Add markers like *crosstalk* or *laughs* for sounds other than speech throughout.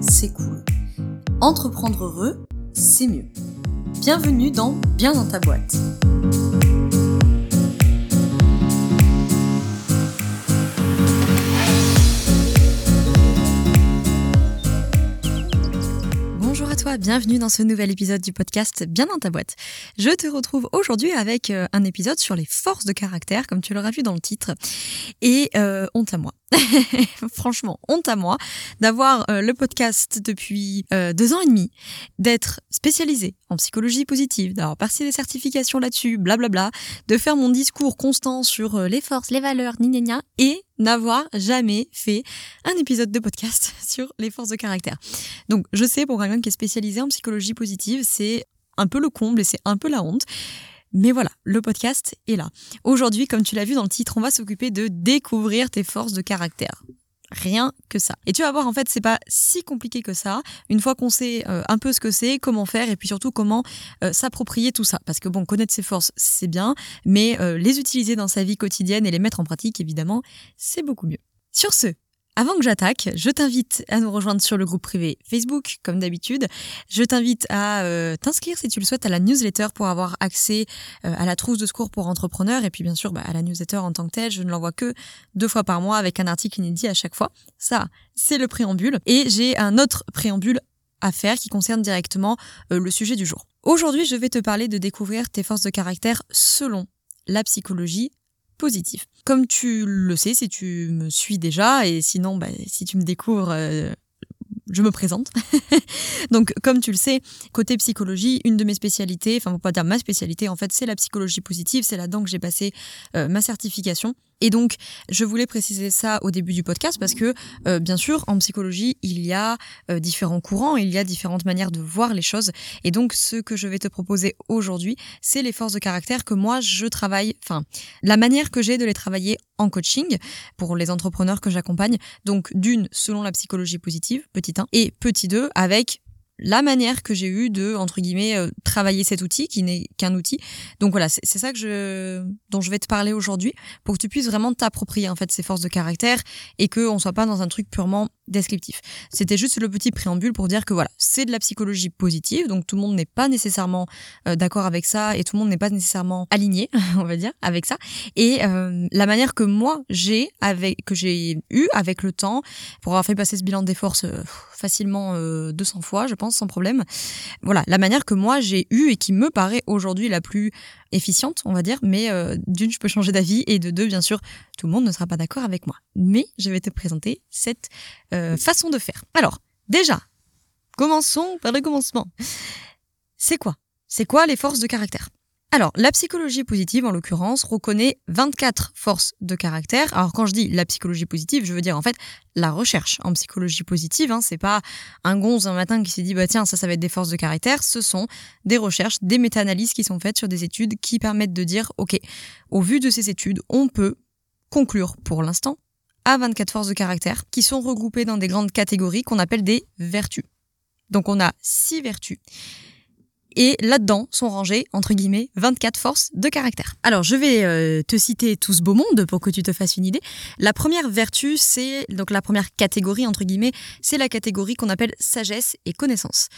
c'est cool. Entreprendre heureux, c'est mieux. Bienvenue dans Bien dans ta boîte. Bonjour à toi, bienvenue dans ce nouvel épisode du podcast Bien dans ta boîte. Je te retrouve aujourd'hui avec euh, un épisode sur les forces de caractère, comme tu l'auras vu dans le titre. Et euh, honte à moi. *laughs* Franchement, honte à moi d'avoir euh, le podcast depuis euh, deux ans et demi, d'être spécialisé en psychologie positive, d'avoir passé des certifications là-dessus, blablabla, de faire mon discours constant sur euh, les forces, les valeurs, ni gna et n'avoir jamais fait un épisode de podcast *laughs* sur les forces de caractère. Donc, je sais, pour quelqu'un qui est spécialisé en psychologie positive, c'est un peu le comble et c'est un peu la honte. Mais voilà, le podcast est là. Aujourd'hui, comme tu l'as vu dans le titre, on va s'occuper de découvrir tes forces de caractère. Rien que ça. Et tu vas voir, en fait, c'est pas si compliqué que ça. Une fois qu'on sait euh, un peu ce que c'est, comment faire, et puis surtout comment euh, s'approprier tout ça. Parce que bon, connaître ses forces, c'est bien, mais euh, les utiliser dans sa vie quotidienne et les mettre en pratique, évidemment, c'est beaucoup mieux. Sur ce, avant que j'attaque, je t'invite à nous rejoindre sur le groupe privé Facebook, comme d'habitude. Je t'invite à euh, t'inscrire si tu le souhaites à la newsletter pour avoir accès euh, à la trousse de secours pour entrepreneurs et puis bien sûr bah, à la newsletter en tant que telle. Je ne l'envoie que deux fois par mois avec un article inédit à chaque fois. Ça, c'est le préambule. Et j'ai un autre préambule à faire qui concerne directement euh, le sujet du jour. Aujourd'hui, je vais te parler de découvrir tes forces de caractère selon la psychologie positif. Comme tu le sais, si tu me suis déjà, et sinon, bah, si tu me découvres, euh, je me présente. *laughs* Donc, comme tu le sais, côté psychologie, une de mes spécialités, enfin, faut pas dire ma spécialité, en fait, c'est la psychologie positive. C'est là-dedans que j'ai passé euh, ma certification. Et donc, je voulais préciser ça au début du podcast parce que, euh, bien sûr, en psychologie, il y a euh, différents courants, il y a différentes manières de voir les choses. Et donc, ce que je vais te proposer aujourd'hui, c'est les forces de caractère que moi, je travaille, enfin, la manière que j'ai de les travailler en coaching pour les entrepreneurs que j'accompagne. Donc, d'une, selon la psychologie positive, petit 1, et petit 2, avec la manière que j'ai eu de entre guillemets euh, travailler cet outil qui n'est qu'un outil. Donc voilà, c'est ça que je dont je vais te parler aujourd'hui pour que tu puisses vraiment t'approprier en fait ces forces de caractère et que on soit pas dans un truc purement descriptif. C'était juste le petit préambule pour dire que voilà, c'est de la psychologie positive, donc tout le monde n'est pas nécessairement euh, d'accord avec ça et tout le monde n'est pas nécessairement aligné, *laughs* on va dire, avec ça. Et euh, la manière que moi j'ai avec que j'ai eu avec le temps pour avoir fait passer ce bilan des forces euh, facilement 200 fois, je pense, sans problème. Voilà, la manière que moi j'ai eu et qui me paraît aujourd'hui la plus efficiente, on va dire, mais d'une, je peux changer d'avis et de deux, bien sûr, tout le monde ne sera pas d'accord avec moi. Mais je vais te présenter cette euh, façon de faire. Alors, déjà, commençons par le commencement. C'est quoi? C'est quoi les forces de caractère? Alors, la psychologie positive, en l'occurrence, reconnaît 24 forces de caractère. Alors, quand je dis la psychologie positive, je veux dire en fait la recherche en psychologie positive. Hein, c'est pas un gonze un matin qui s'est dit bah tiens ça, ça va être des forces de caractère. Ce sont des recherches, des méta-analyses qui sont faites sur des études qui permettent de dire ok, au vu de ces études, on peut conclure pour l'instant à 24 forces de caractère qui sont regroupées dans des grandes catégories qu'on appelle des vertus. Donc on a six vertus. Et là-dedans sont rangées, entre guillemets, 24 forces de caractère. Alors, je vais euh, te citer tout ce beau monde pour que tu te fasses une idée. La première vertu, c'est, donc la première catégorie, entre guillemets, c'est la catégorie qu'on appelle sagesse et connaissance.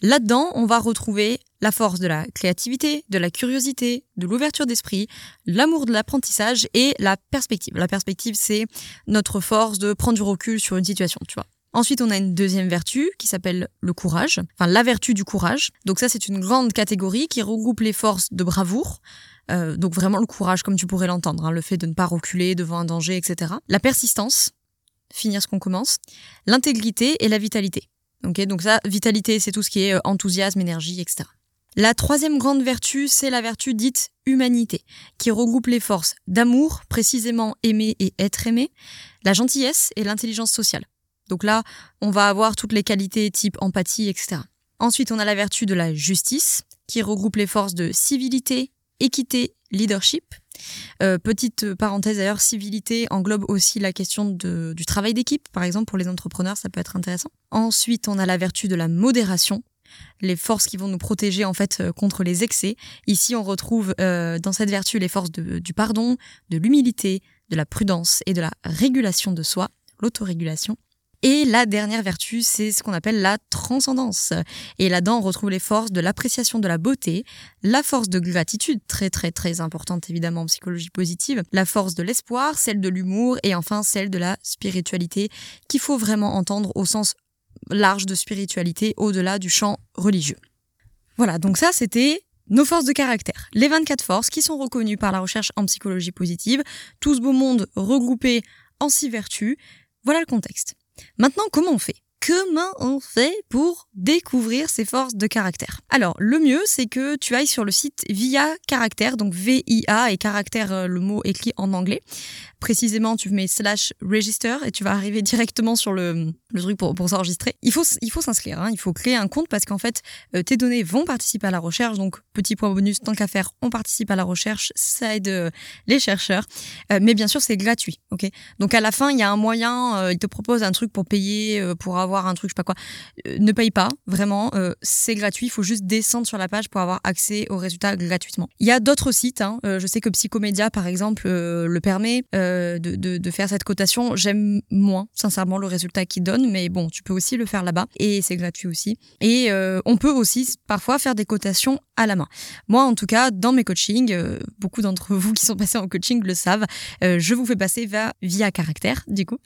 Là-dedans, on va retrouver la force de la créativité, de la curiosité, de l'ouverture d'esprit, l'amour de l'apprentissage et la perspective. La perspective, c'est notre force de prendre du recul sur une situation, tu vois. Ensuite, on a une deuxième vertu qui s'appelle le courage, enfin la vertu du courage. Donc ça, c'est une grande catégorie qui regroupe les forces de bravoure, euh, donc vraiment le courage comme tu pourrais l'entendre, hein, le fait de ne pas reculer devant un danger, etc. La persistance, finir ce qu'on commence, l'intégrité et la vitalité. Okay, donc ça, vitalité, c'est tout ce qui est euh, enthousiasme, énergie, etc. La troisième grande vertu, c'est la vertu dite humanité, qui regroupe les forces d'amour, précisément aimer et être aimé, la gentillesse et l'intelligence sociale. Donc là, on va avoir toutes les qualités type empathie, etc. Ensuite, on a la vertu de la justice, qui regroupe les forces de civilité, équité, leadership. Euh, petite parenthèse d'ailleurs, civilité englobe aussi la question du travail d'équipe, par exemple pour les entrepreneurs, ça peut être intéressant. Ensuite, on a la vertu de la modération, les forces qui vont nous protéger en fait euh, contre les excès. Ici, on retrouve euh, dans cette vertu les forces du pardon, de l'humilité, de la prudence et de la régulation de soi, l'autorégulation. Et la dernière vertu, c'est ce qu'on appelle la transcendance. Et là-dedans, on retrouve les forces de l'appréciation de la beauté, la force de gratitude, très très très importante évidemment en psychologie positive, la force de l'espoir, celle de l'humour et enfin celle de la spiritualité qu'il faut vraiment entendre au sens large de spiritualité au-delà du champ religieux. Voilà, donc ça c'était nos forces de caractère, les 24 forces qui sont reconnues par la recherche en psychologie positive, tout ce beau monde regroupé en six vertus. Voilà le contexte. Maintenant, comment on fait? Comment on fait pour découvrir ces forces de caractère? Alors, le mieux, c'est que tu ailles sur le site Via Caractère, donc V-I-A et caractère, euh, le mot écrit en anglais précisément, tu mets slash register et tu vas arriver directement sur le, le truc pour, pour s'enregistrer. Il faut, il faut s'inscrire, hein. il faut créer un compte parce qu'en fait, euh, tes données vont participer à la recherche. Donc, petit point bonus, tant qu'à faire, on participe à la recherche, ça aide euh, les chercheurs. Euh, mais bien sûr, c'est gratuit, ok? Donc, à la fin, il y a un moyen, il te propose un truc pour payer, pour avoir un truc, je sais pas quoi. ne paye pas, vraiment, c'est gratuit. Il faut juste descendre sur la page pour avoir accès aux résultats gratuitement. Il y a d'autres sites, hein. je sais que Psychomédia, par exemple, le permet. De, faire cette cotation. J'aime moins, sincèrement, le résultat qu'il donne, mais bon, tu peux aussi le faire là-bas et c'est gratuit aussi. Et euh, on peut aussi parfois faire des cotations à la main. Moi, en tout cas, dans mes coachings, euh, beaucoup d'entre vous qui sont passés en coaching le savent, je vous fais passer via caractère, du coup.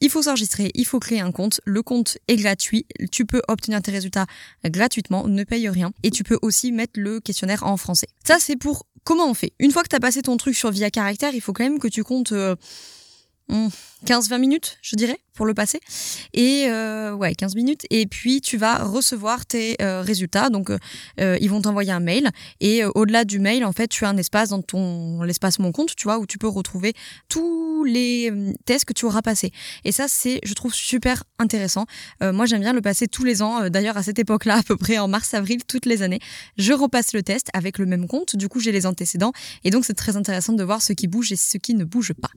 Il faut s'enregistrer, il faut créer un compte. Le compte est gratuit. Tu peux obtenir tes résultats gratuitement, ne paye rien. Et tu peux aussi mettre le questionnaire en français. Ça, c'est pour comment on fait? Une fois que tu as passé ton truc sur Via Caractère, il faut quand même que tu comptes 15-20 minutes, je dirais, pour le passer. Et euh, ouais, 15 minutes. Et puis, tu vas recevoir tes euh, résultats. Donc, euh, ils vont t'envoyer un mail. Et au-delà du mail, en fait, tu as un espace dans ton l'espace Mon Compte, tu vois, où tu peux retrouver tous les tests que tu auras passés. Et ça, c'est, je trouve, super intéressant. moi, j'aime bien le passer tous les ans. D'ailleurs, à cette époque-là, *laughs* à peu près en mars-avril, toutes les années, je repasse le test avec le même compte. Du coup, j'ai les antécédents. Et donc, c'est très intéressant de voir ce qui bouge et ce qui ne bouge pas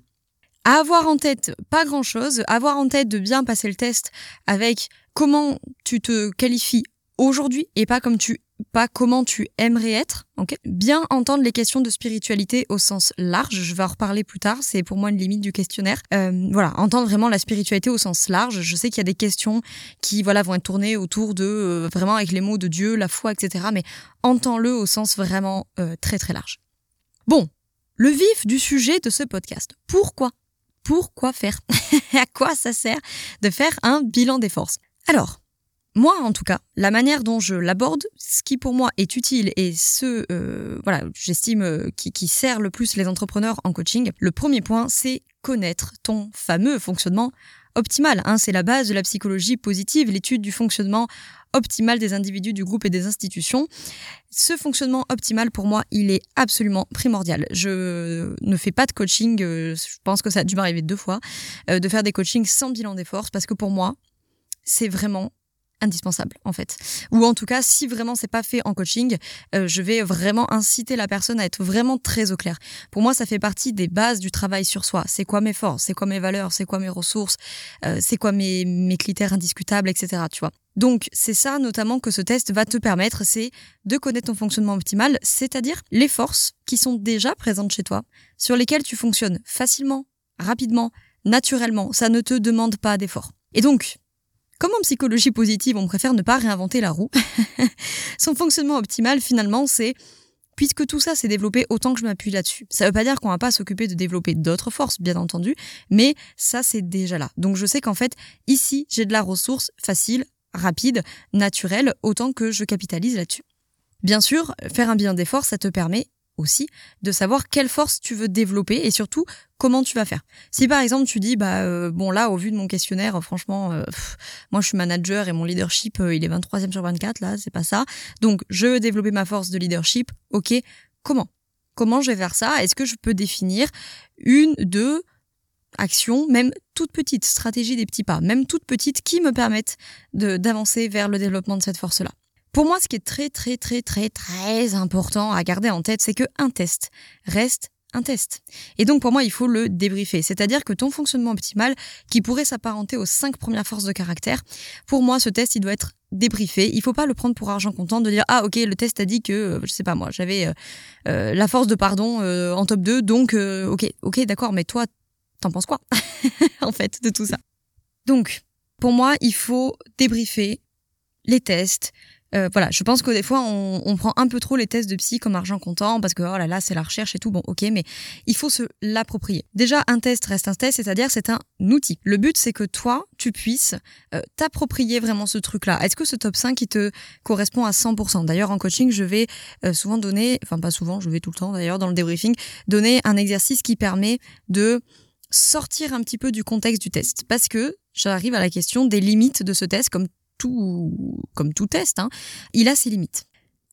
avoir en tête pas grand chose, avoir en tête de bien passer le test avec comment tu te qualifies aujourd'hui et pas comme tu pas comment tu aimerais être, ok? Bien entendre les questions de spiritualité au sens large, je vais en reparler plus tard, c'est pour moi une limite du questionnaire. Euh, voilà, entendre vraiment la spiritualité au sens large. Je sais qu'il y a des questions qui voilà vont être tournées autour de euh, vraiment avec les mots de Dieu, la foi, etc. Mais entends-le au sens vraiment euh, très très large. Bon, le vif du sujet de ce podcast. Pourquoi? Pourquoi faire *laughs* À quoi ça sert de faire un bilan des forces Alors, moi, en tout cas, la manière dont je l'aborde, ce qui pour moi est utile et ce, euh, voilà, j'estime euh, qui, sert le plus les entrepreneurs en coaching, le premier point, c'est connaître ton fameux fonctionnement optimal. Hein, c'est la base de la psychologie positive, l'étude du fonctionnement optimal des individus, du groupe et des institutions. Ce fonctionnement optimal, pour moi, il est absolument primordial. Je ne fais pas de coaching, euh, je pense que ça a dû m'arriver deux fois, euh, de faire des coachings sans bilan des forces, parce que pour moi, c'est vraiment indispensable en fait. Ou en tout cas, si vraiment c'est pas fait en coaching, euh, je vais vraiment inciter la personne à être vraiment très au clair. Pour moi, ça fait partie des bases du travail sur soi. C'est quoi mes forces, c'est quoi mes valeurs, c'est quoi mes ressources, euh, c'est quoi mes, mes critères indiscutables, etc. Tu vois. Donc c'est ça notamment que ce test va te permettre, c'est de connaître ton fonctionnement optimal, c'est-à-dire les forces qui sont déjà présentes chez toi, sur lesquelles tu fonctionnes facilement, rapidement, naturellement. Ça ne te demande pas d'effort. Et donc, comme en psychologie positive, on préfère ne pas réinventer la roue. *laughs* Son fonctionnement optimal, finalement, c'est puisque tout ça s'est développé autant que je m'appuie là-dessus. Ça ne veut pas dire qu'on va pas s'occuper de développer d'autres forces, bien entendu, mais ça, c'est déjà là. Donc, je sais qu'en fait, ici, j'ai de la ressource facile, rapide, naturelle, autant que je capitalise là-dessus. Bien sûr, faire un bilan d'effort, ça te permet aussi de savoir quelle force tu veux développer et surtout comment tu vas faire. Si par exemple tu dis bah euh, bon là au vu de mon questionnaire franchement euh, moi je suis manager et mon leadership euh, il est 23e sur 24 là, c'est pas ça. Donc je veux développer ma force de leadership. OK, comment? Comment je vais faire ça? Est-ce que je peux définir une deux actions, même toutes petites, stratégies des petits pas, même toutes petites qui me permettent d'avancer vers le développement de cette force-là? Pour moi, ce qui est très, très, très, très, très important à garder en tête, c'est que un test reste un test. Et donc pour moi, il faut le débriefer. C'est-à-dire que ton fonctionnement optimal, qui pourrait s'apparenter aux cinq premières forces de caractère, pour moi, ce test, il doit être débriefé. Il faut pas le prendre pour argent comptant de dire ah ok le test a dit que euh, je sais pas moi j'avais euh, euh, la force de pardon en top 2 donc ok ok d'accord mais toi t'en penses quoi *laughs* en fait de tout ça? Donc Pour moi, il faut débriefer les tests, euh, voilà, je pense que des fois on, prend un peu trop les tests de psy comme argent comptant parce que oh là là c'est la recherche et tout. Bon, ok, mais il faut se l'approprier. Déjà, un test reste un test, c'est-à-dire c'est un outil. Le but c'est que toi tu puisses euh, t'approprier vraiment ce truc-là. Est-ce que ce top 5 qui te correspond à 100% D'ailleurs, en coaching, je vais euh, souvent donner, enfin pas souvent, je vais tout le temps d'ailleurs dans le débriefing, donner un exercice qui permet de sortir un petit peu du contexte du test parce que j'arrive à la question des limites de ce test comme tout, comme tout test, hein, il a ses limites.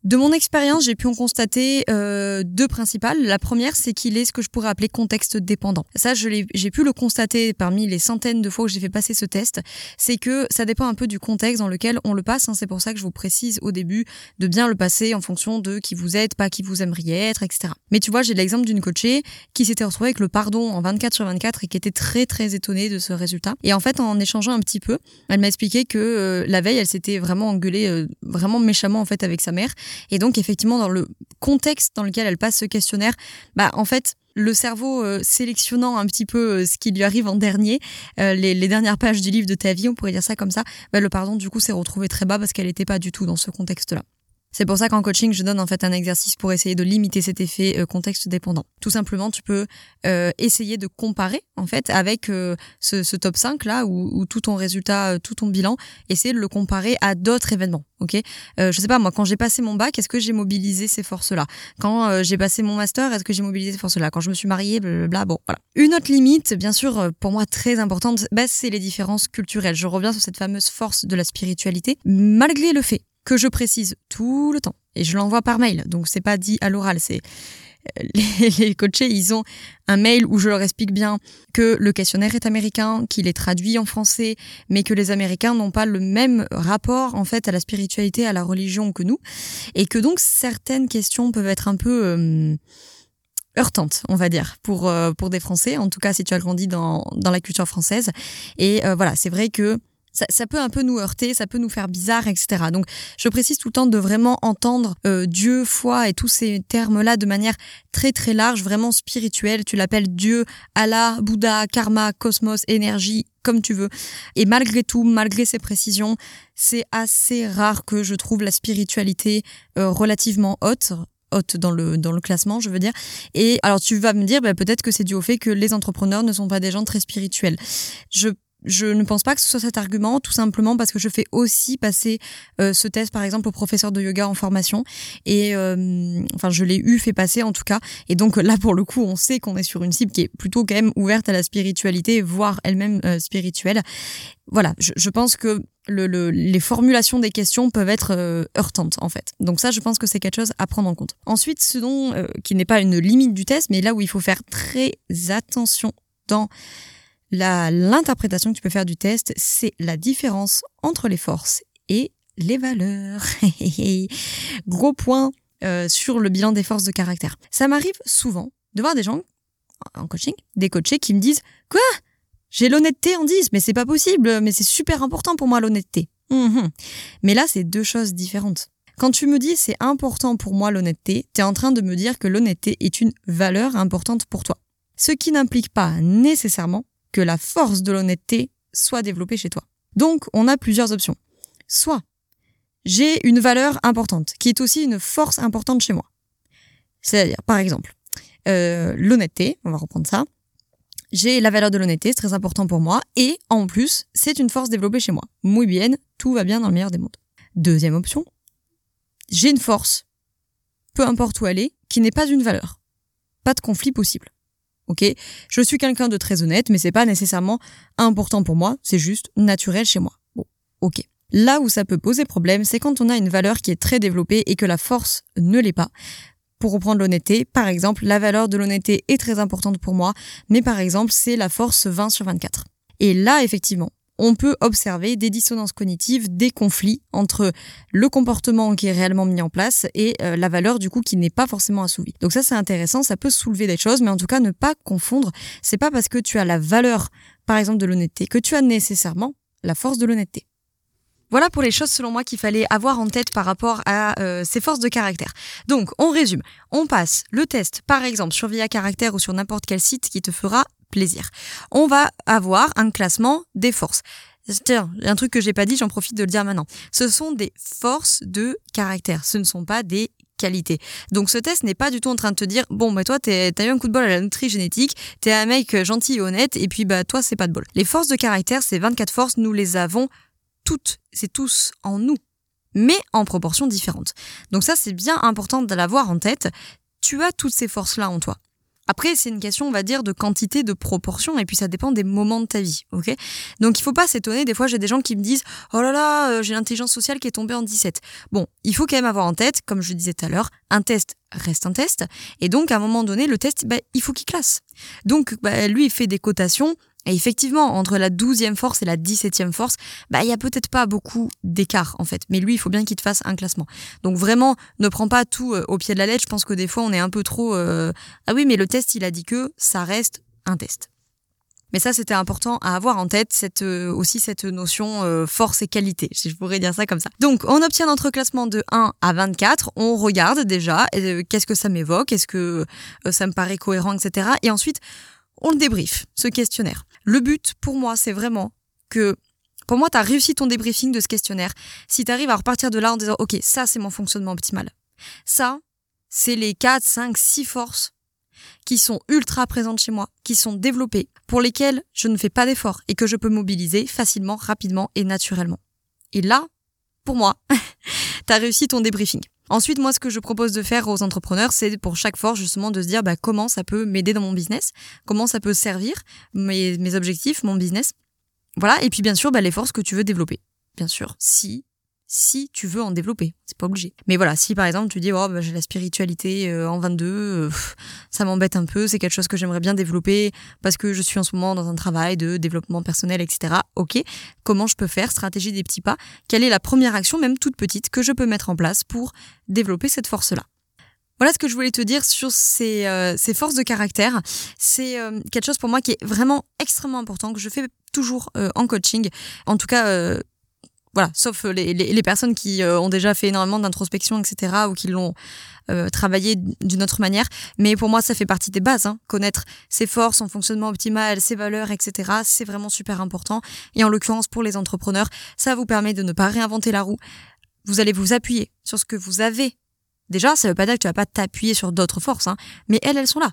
De mon expérience, j'ai pu en constater euh, deux principales. La première, c'est qu'il est ce que je pourrais appeler contexte dépendant. Ça, j'ai pu le constater parmi les centaines de fois où j'ai fait passer ce test. C'est que ça dépend un peu du contexte dans lequel on le passe. Hein. C'est pour ça que je vous précise au début de bien le passer en fonction de qui vous êtes, pas qui vous aimeriez être, etc. Mais tu vois, j'ai l'exemple d'une coachée qui s'était retrouvée avec le pardon en 24 sur 24 et qui était très très étonnée de ce résultat. Et en fait, en échangeant un petit peu, elle m'a expliqué que euh, la veille, elle s'était vraiment engueulée euh, vraiment méchamment en fait avec sa mère et donc, effectivement, dans le contexte dans lequel elle passe ce questionnaire, bah, en fait, le cerveau euh, sélectionnant un petit peu euh, ce qui lui arrive en dernier, euh, les, dernières pages du livre de ta vie, on pourrait dire ça comme ça, bah, le pardon du coup s'est retrouvé très bas parce qu'elle n'était pas du tout dans ce contexte-là. C'est pour ça qu'en coaching, je donne en fait un exercice pour essayer de limiter cet effet euh, contexte dépendant. Tout simplement, tu peux euh, essayer de comparer en fait avec euh, ce, ce, top 5 là où, tout ton résultat, tout ton bilan, essayer de le comparer à d'autres événements. Ok, je sais pas moi quand j'ai passé mon bac, est-ce que j'ai mobilisé ces forces-là? Quand j'ai passé mon master, est-ce que j'ai mobilisé ces forces-là? Quand je me suis mariée, blablabla. Bon, voilà. Une autre limite, bien sûr, pour moi très importante, bah, c'est les différences culturelles. Je reviens sur cette fameuse force de la spiritualité, malgré le fait que je précise tout le temps et je l'envoie par mail. Donc c'est pas dit à l'oral, c'est euh, *laughs* les, coachés, ils ont un mail où je leur explique bien que le questionnaire est américain, qu'il est traduit en français, mais que les Américains n'ont pas le même rapport en fait à la spiritualité, à la religion que nous, et que donc certaines questions peuvent être un peu euh, heurtantes, on va dire, pour euh, pour des Français. En tout cas, si tu as grandi dans dans la culture française. Et voilà, c'est vrai que ça, peut un peu nous heurter, ça peut nous faire bizarre, etc. Donc, je précise tout le temps de vraiment entendre euh, Dieu, foi et tous ces termes-là de manière très très large, vraiment spirituelle. Tu l'appelles Dieu, Allah, Bouddha, karma, cosmos, énergie, comme tu veux. Et malgré tout, malgré ces précisions, c'est assez rare que je trouve la spiritualité euh, relativement haute haute dans le dans le classement, je veux dire. Et alors tu vas me dire, bah, peut-être que c'est dû au fait que les entrepreneurs ne sont pas des gens très spirituels. Je je ne pense pas que ce soit cet argument, tout simplement parce que je fais aussi passer euh, ce test, par exemple, au professeur de yoga en formation. Et euh, enfin, je l'ai eu fait passer en tout cas. Et donc là, pour le coup, on sait qu'on est sur une cible qui est plutôt quand même ouverte à la spiritualité, voire elle-même euh, spirituelle. Voilà, je, je pense que le, le, les formulations des questions peuvent être heurtantes en fait. Donc ça, je pense que c'est quelque chose à prendre en compte. Ensuite, ce dont qui n'est pas une limite du test, mais là où il faut faire très attention dans l'interprétation que tu peux faire du test, c'est la différence entre les forces et les valeurs. *laughs* Gros point euh, sur le bilan des forces de caractère. Ça m'arrive souvent de voir des gens en coaching, des coachés qui me disent Quoi? J'ai l'honnêteté en 10, mais c'est pas possible, mais c'est super important pour moi l'honnêteté. Mhm. Mais là, c'est deux choses différentes. Quand tu me dis c'est important pour moi l'honnêteté, tu es en train de me dire que l'honnêteté est une valeur importante pour toi. Ce qui n'implique pas nécessairement que la force de l'honnêteté soit développée chez toi. Donc, on a plusieurs options. Soit, j'ai une valeur importante, qui est aussi une force importante chez moi. C'est-à-dire, par exemple, euh, l'honnêteté, on va reprendre ça. J'ai la valeur de l'honnêteté, c'est très important pour moi, et en plus, c'est une force développée chez moi. Muy bien, tout va bien dans le meilleur des mondes. Deuxième option, j'ai une force, peu importe où elle est, qui n'est pas une valeur. Pas de conflit possible. Ok, je suis quelqu'un de très honnête, mais c'est pas nécessairement important pour moi, c'est juste naturel chez moi. Bon, ok. Là où ça peut poser problème, c'est quand on a une valeur qui est très développée et que la force ne l'est pas. Pour reprendre l'honnêteté, par exemple, la valeur de l'honnêteté est très importante pour moi, mais par exemple, c'est la force 20 sur 24. Et là, effectivement, on peut observer des dissonances cognitives, des conflits entre le comportement qui est réellement mis en place et euh, la valeur du coup qui n'est pas forcément assouvie. Donc ça c'est intéressant, ça peut soulever des choses, mais en tout cas ne pas confondre. C'est pas parce que tu as la valeur, par exemple, de l'honnêteté que tu as nécessairement la force de l'honnêteté. Voilà pour les choses selon moi qu'il fallait avoir en tête par rapport à euh, ces forces de caractère. Donc on résume, on passe le test par exemple sur Via Caractère ou sur n'importe quel site qui te fera plaisir. On va avoir un classement des forces. Tiens, un truc que j'ai pas dit, j'en profite de le dire maintenant. Ce sont des forces de caractère. Ce ne sont pas des qualités. Donc ce test n'est pas du tout en train de te dire bon bah toi t'as eu un coup de bol à la nutrie génétique, t'es un mec gentil et honnête et puis bah toi c'est pas de bol. Les forces de caractère, ces 24 forces, nous les avons toutes, c'est tous en nous, mais en proportions différentes. Donc ça c'est bien important de l'avoir en tête. Tu as toutes ces forces là en toi. Après, c'est une question, on va dire, de quantité, de proportion, et puis ça dépend des moments de ta vie, ok? Donc il faut pas s'étonner, des fois j'ai des gens qui me disent « Oh là là, euh, j'ai l'intelligence sociale qui est tombée en 17 ». Bon, il faut quand même avoir en tête, comme je disais tout à l'heure, un test reste un test, et donc à un moment donné, le test, bah, il faut qu'il classe. Donc bah, lui, il fait des cotations, et effectivement, entre la douzième force et la dix-septième force, bah, il y a peut-être pas beaucoup d'écart, en fait. Mais lui, il faut bien qu'il te fasse un classement. Donc vraiment, ne prends pas tout euh, au pied de la lettre. Je pense que des fois, on est un peu trop, euh, ah oui, mais le test, il a dit que ça reste un test. Mais ça, c'était important à avoir en tête, cette, euh, aussi cette notion force et qualité, si je pourrais dire ça comme ça. Donc, on obtient notre classement de 1 à 24, on regarde déjà, qu'est-ce que ça m'évoque, est-ce que ça me paraît cohérent, etc. Et ensuite, on le débrief, ce questionnaire. Le but pour moi, c'est vraiment que pour moi, tu as réussi ton débriefing de ce questionnaire. Si tu arrives à repartir de là en disant, OK, ça, c'est mon fonctionnement optimal. Ça, c'est les 4, 5, 6 forces qui sont ultra présentes chez moi, qui sont développées, pour lesquelles je ne fais pas d'effort et que je peux mobiliser facilement, rapidement et naturellement. Et là, pour moi, *laughs* tu as réussi ton débriefing. Ensuite, moi, ce que je propose de faire aux entrepreneurs, c'est pour chaque force, justement, de se dire bah, comment ça peut m'aider dans mon business, comment ça peut servir mes, mes objectifs, mon business. Voilà. Et puis, bien sûr, bah, les forces que tu veux développer. Bien sûr. Si si tu veux en développer. C'est pas obligé. Mais voilà, si par exemple tu dis oh bah, j'ai la spiritualité euh, en 22, euh, ça m'embête un peu, c'est quelque chose que j'aimerais bien développer parce que je suis en ce moment dans un travail de développement personnel, etc. Ok, comment je peux faire? Stratégie des petits pas. Quelle est la première action, même toute petite, que je peux mettre en place pour développer cette force-là? Voilà ce que je voulais te dire sur ces, euh, ces forces de caractère. C'est quelque chose pour moi qui est vraiment extrêmement important, que je fais toujours en coaching. En tout cas, voilà, sauf les, les, personnes qui euh, ont déjà fait énormément d'introspection, etc., ou qui l'ont euh, travaillé d'une autre manière. Mais pour moi, ça fait partie des bases. Hein. Connaître ses forces, son fonctionnement optimal, ses valeurs, etc., c'est vraiment super important. Et en l'occurrence, pour les entrepreneurs, ça vous permet de ne pas réinventer la roue. Vous allez vous appuyer sur ce que vous avez. Déjà, ça veut pas dire que tu vas pas t'appuyer sur d'autres forces, hein, mais elles, elles sont là.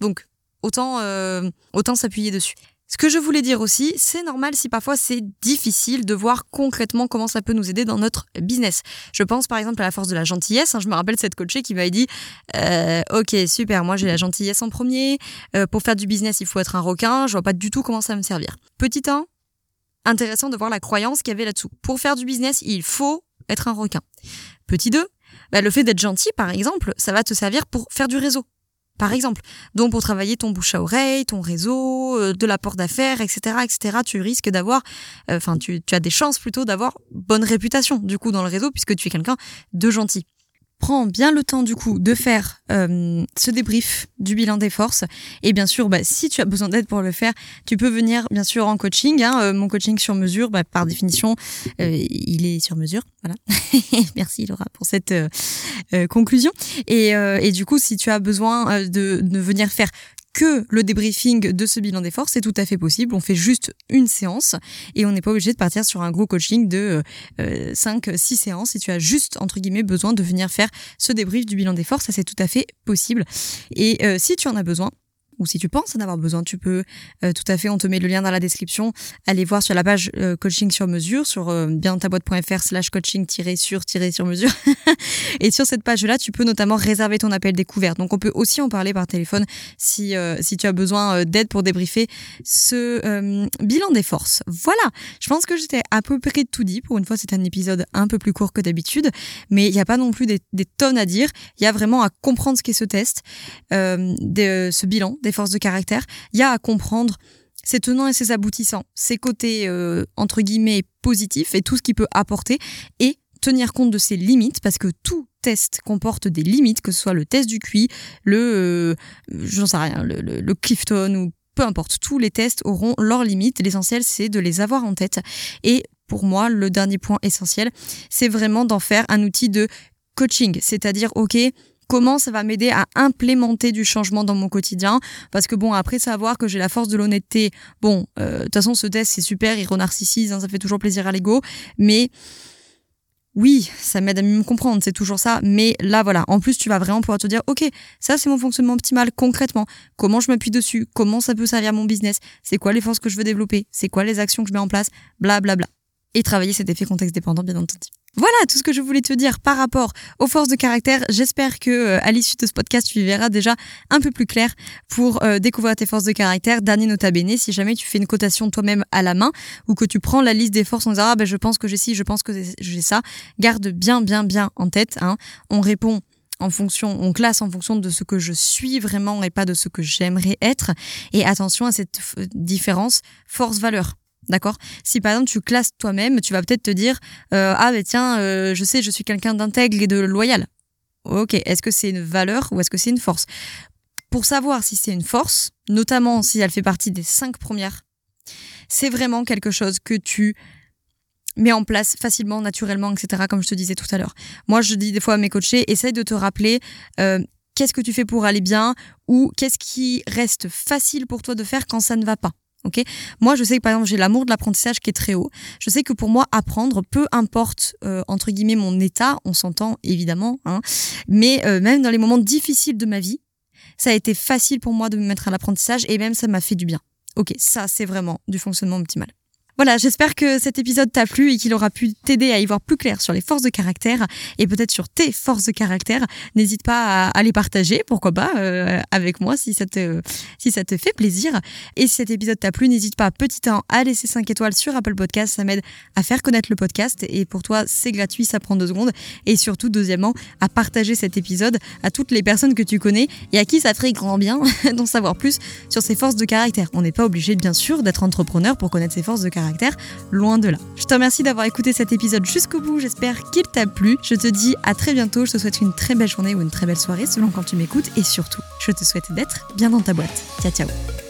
Donc, autant, euh, autant s'appuyer dessus. Ce que je voulais dire aussi, c'est normal si parfois c'est difficile de voir concrètement comment ça peut nous aider dans notre business. Je pense par exemple à la force de la gentillesse. Hein. je me rappelle cette coachée qui m'avait dit euh, Ok, super, moi j'ai la gentillesse en premier. Euh, pour faire du business, il faut être un requin. Je vois pas du tout comment ça va me servir. Petit 1, intéressant de voir la croyance qu'il y avait là-dessous. Pour faire du business, il faut être un requin. Petit 2, bah, le fait d'être gentil, par exemple, ça va te servir pour faire du réseau par exemple. Donc pour travailler ton bouche à oreille, ton réseau, euh, de l'apport d'affaires, etc., etc., tu risques d'avoir, euh, enfin tu, tu as des chances plutôt d'avoir bonne réputation du coup dans le réseau puisque tu es quelqu'un de gentil prends bien le temps du coup de faire euh, ce débrief du bilan des forces. Et bien sûr, bah, si tu as besoin d'aide pour le faire, tu peux venir bien sûr en coaching. Hein. Euh, mon coaching sur mesure, bah, par définition, euh, il est sur mesure. Voilà. *laughs* Merci Laura pour cette conclusion. Et, et, du coup, si tu as besoin de, de venir faire que le débriefing de ce bilan des forces, c'est tout à fait possible. On fait juste une séance et on n'est pas obligé de partir sur un gros coaching de euh, 5, 6 séances. Si tu as juste, entre guillemets, besoin de venir faire ce débrief du bilan des forces, ça c'est tout à fait possible. Et euh, si tu en as besoin, ou si tu penses en avoir besoin, tu peux euh, tout à fait, on te met le lien dans la description, aller voir sur la page euh, coaching sur mesure, sur euh, bientaboîte.fr slash coaching-sur-sur mesure. *laughs* et sur cette page-là, tu peux notamment réserver ton appel découvert. Donc on peut aussi en parler par téléphone si, si tu as besoin d'aide pour débriefer ce bilan des forces. Voilà, je pense que j'étais à peu près tout dit. Pour une fois, c'est un épisode un peu plus court que d'habitude, mais il n'y a pas non plus des, des, tonnes à dire. Il y a vraiment à comprendre ce qu'est ce test, de, ce bilan des forces de caractère, il y a à comprendre ses tenants et ses aboutissants, ses côtés euh, entre guillemets positifs et tout ce qu'il peut apporter et tenir compte de ses limites parce que tout test comporte des limites, que ce soit le test du QI, le, euh, j'en sais rien, le, le, Clifton ou peu importe, tous les tests auront leurs limites. L'essentiel, c'est de les avoir en tête. Et pour moi, le dernier point essentiel, c'est vraiment d'en faire un outil de coaching. C'est-à-dire, OK, comment ça va m'aider à implémenter du changement dans mon quotidien. Parce que bon, après savoir que j'ai la force de l'honnêteté, bon, euh, de toute façon, ce test, c'est super, il renarcissise, hein, ça fait toujours plaisir à l'ego. Mais oui, ça m'aide à me comprendre, c'est toujours ça. Mais là, voilà, en plus, tu vas vraiment pouvoir te dire, OK, ça, c'est mon fonctionnement optimal concrètement. Comment je m'appuie dessus? Comment ça peut servir à mon business? C'est quoi les forces que je veux développer? C'est quoi les actions que je mets en place? Blablabla. Bla, bla. Et travailler cet effet contexte dépendant, bien entendu. Voilà tout ce que je voulais te dire par rapport aux forces de caractère. J'espère que euh, à l'issue de ce podcast, tu verras déjà un peu plus clair pour euh, découvrir tes forces de caractère. Dernier nota bene, si jamais tu fais une cotation toi-même à la main ou que tu prends la liste des forces en disant ah ben je pense que j'ai ci, je pense que j'ai ça, garde bien bien bien en tête. Hein. On répond en fonction, on classe en fonction de ce que je suis vraiment et pas de ce que j'aimerais être. Et attention à cette différence force-valeur. D'accord? Si par exemple tu classes toi-même, tu vas peut-être te dire euh, ah ben tiens, euh, je sais, je suis quelqu'un d'intègre et de loyal. Ok, est-ce que c'est une valeur ou est-ce que c'est une force? Pour savoir si c'est une force, notamment si elle fait partie des cinq premières, c'est vraiment quelque chose que tu mets en place facilement, naturellement, etc. Comme je te disais tout à l'heure. Moi, je dis des fois à mes coachés, essaye de te rappeler. Euh, qu'est-ce que tu fais pour aller bien ou qu'est-ce qui reste facile pour toi de faire quand ça ne va pas. Ok, moi je sais que par exemple j'ai l'amour de l'apprentissage qui est très haut. Je sais que pour moi apprendre, peu importe euh, entre guillemets mon état, on s'entend évidemment, hein, mais euh, même dans les moments difficiles de ma vie, ça a été facile pour moi de me mettre à l'apprentissage et même ça m'a fait du bien. Ok, ça c'est vraiment du fonctionnement optimal. Voilà, j'espère que cet épisode t'a plu et qu'il aura pu t'aider à y voir plus clair sur les forces de caractère et peut-être sur tes forces de caractère. N'hésite pas à, les partager, pourquoi pas, euh, avec moi si ça, te, si ça te fait plaisir. Et si cet épisode t'a plu, n'hésite pas, petit temps, à laisser 5 étoiles sur Apple Podcast. Ça m'aide à faire connaître le podcast et pour toi, c'est gratuit, ça prend deux secondes. Et surtout, deuxièmement, à partager cet épisode à toutes les personnes que tu connais et à qui ça ferait grand bien *laughs* d'en savoir plus sur ses forces de caractère. On n'est pas obligé, bien sûr, d'être entrepreneur pour connaître ses forces de loin de là. Je te remercie d'avoir écouté cet épisode jusqu'au bout, j'espère qu'il t'a plu. Je te dis à très bientôt, je te souhaite une très belle journée ou une très belle soirée selon quand tu m'écoutes et surtout, je te souhaite d'être bien dans ta boîte. Ciao ciao